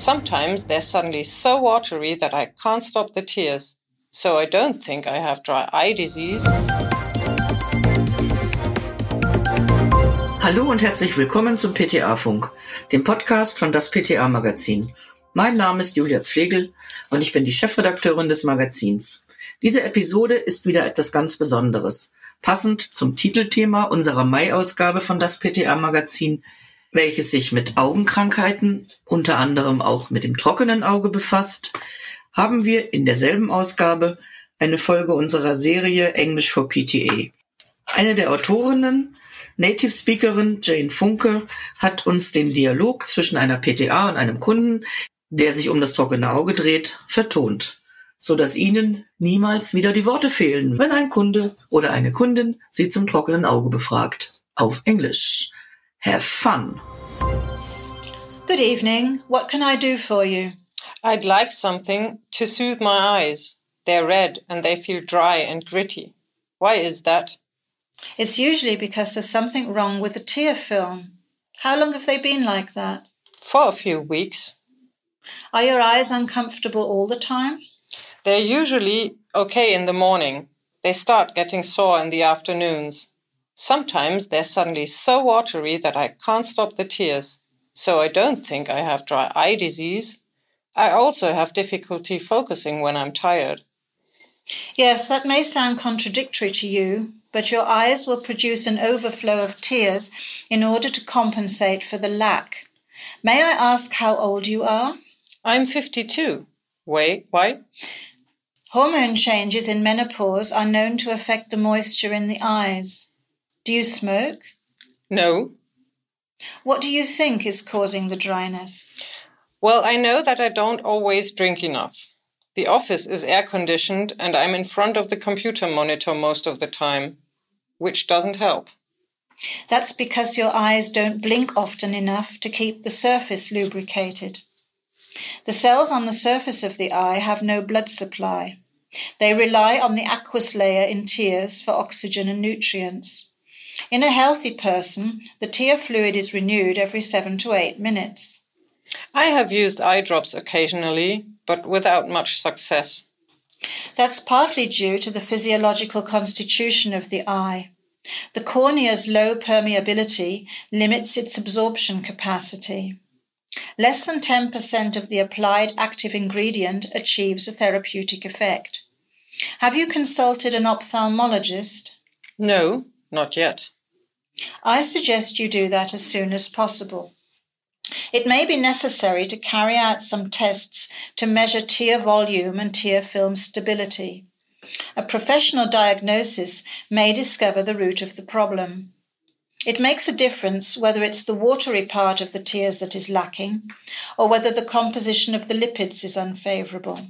Sometimes they're suddenly so watery that I can't stop the tears. So I don't think I have dry eye disease. Hallo und herzlich willkommen zum PTA-Funk, dem Podcast von das PTA-Magazin. Mein Name ist Julia Pflegel und ich bin die Chefredakteurin des Magazins. Diese Episode ist wieder etwas ganz Besonderes. Passend zum Titelthema unserer Mai-Ausgabe von das PTA-Magazin welches sich mit Augenkrankheiten, unter anderem auch mit dem trockenen Auge befasst, haben wir in derselben Ausgabe eine Folge unserer Serie Englisch for PTA. Eine der Autorinnen, Native Speakerin Jane Funke, hat uns den Dialog zwischen einer PTA und einem Kunden, der sich um das trockene Auge dreht, vertont, so dass Ihnen niemals wieder die Worte fehlen, wenn ein Kunde oder eine Kundin Sie zum trockenen Auge befragt. Auf Englisch. Have fun. Good evening. What can I do for you? I'd like something to soothe my eyes. They're red and they feel dry and gritty. Why is that? It's usually because there's something wrong with the tear film. How long have they been like that? For a few weeks. Are your eyes uncomfortable all the time? They're usually okay in the morning. They start getting sore in the afternoons. Sometimes they're suddenly so watery that I can't stop the tears. So I don't think I have dry eye disease. I also have difficulty focusing when I'm tired. Yes, that may sound contradictory to you, but your eyes will produce an overflow of tears in order to compensate for the lack. May I ask how old you are? I'm 52. Wait, why? Hormone changes in menopause are known to affect the moisture in the eyes. Do you smoke? No. What do you think is causing the dryness? Well, I know that I don't always drink enough. The office is air conditioned and I'm in front of the computer monitor most of the time, which doesn't help. That's because your eyes don't blink often enough to keep the surface lubricated. The cells on the surface of the eye have no blood supply. They rely on the aqueous layer in tears for oxygen and nutrients. In a healthy person, the tear fluid is renewed every seven to eight minutes. I have used eye drops occasionally, but without much success. That's partly due to the physiological constitution of the eye. The cornea's low permeability limits its absorption capacity. Less than 10% of the applied active ingredient achieves a therapeutic effect. Have you consulted an ophthalmologist? No, not yet. I suggest you do that as soon as possible. It may be necessary to carry out some tests to measure tear volume and tear film stability. A professional diagnosis may discover the root of the problem. It makes a difference whether it's the watery part of the tears that is lacking or whether the composition of the lipids is unfavourable.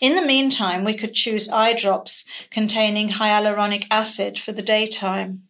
In the meantime, we could choose eye drops containing hyaluronic acid for the daytime.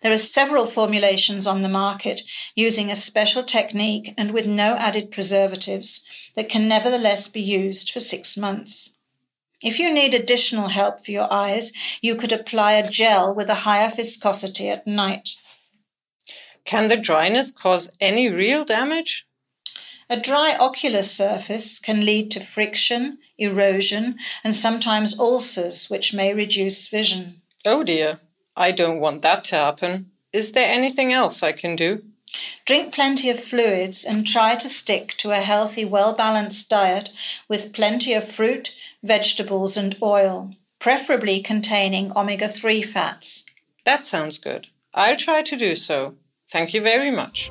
There are several formulations on the market using a special technique and with no added preservatives that can nevertheless be used for six months. If you need additional help for your eyes, you could apply a gel with a higher viscosity at night. Can the dryness cause any real damage? A dry ocular surface can lead to friction, erosion, and sometimes ulcers, which may reduce vision. Oh dear, I don't want that to happen. Is there anything else I can do? Drink plenty of fluids and try to stick to a healthy, well balanced diet with plenty of fruit, vegetables, and oil, preferably containing omega 3 fats. That sounds good. I'll try to do so. Thank you very much.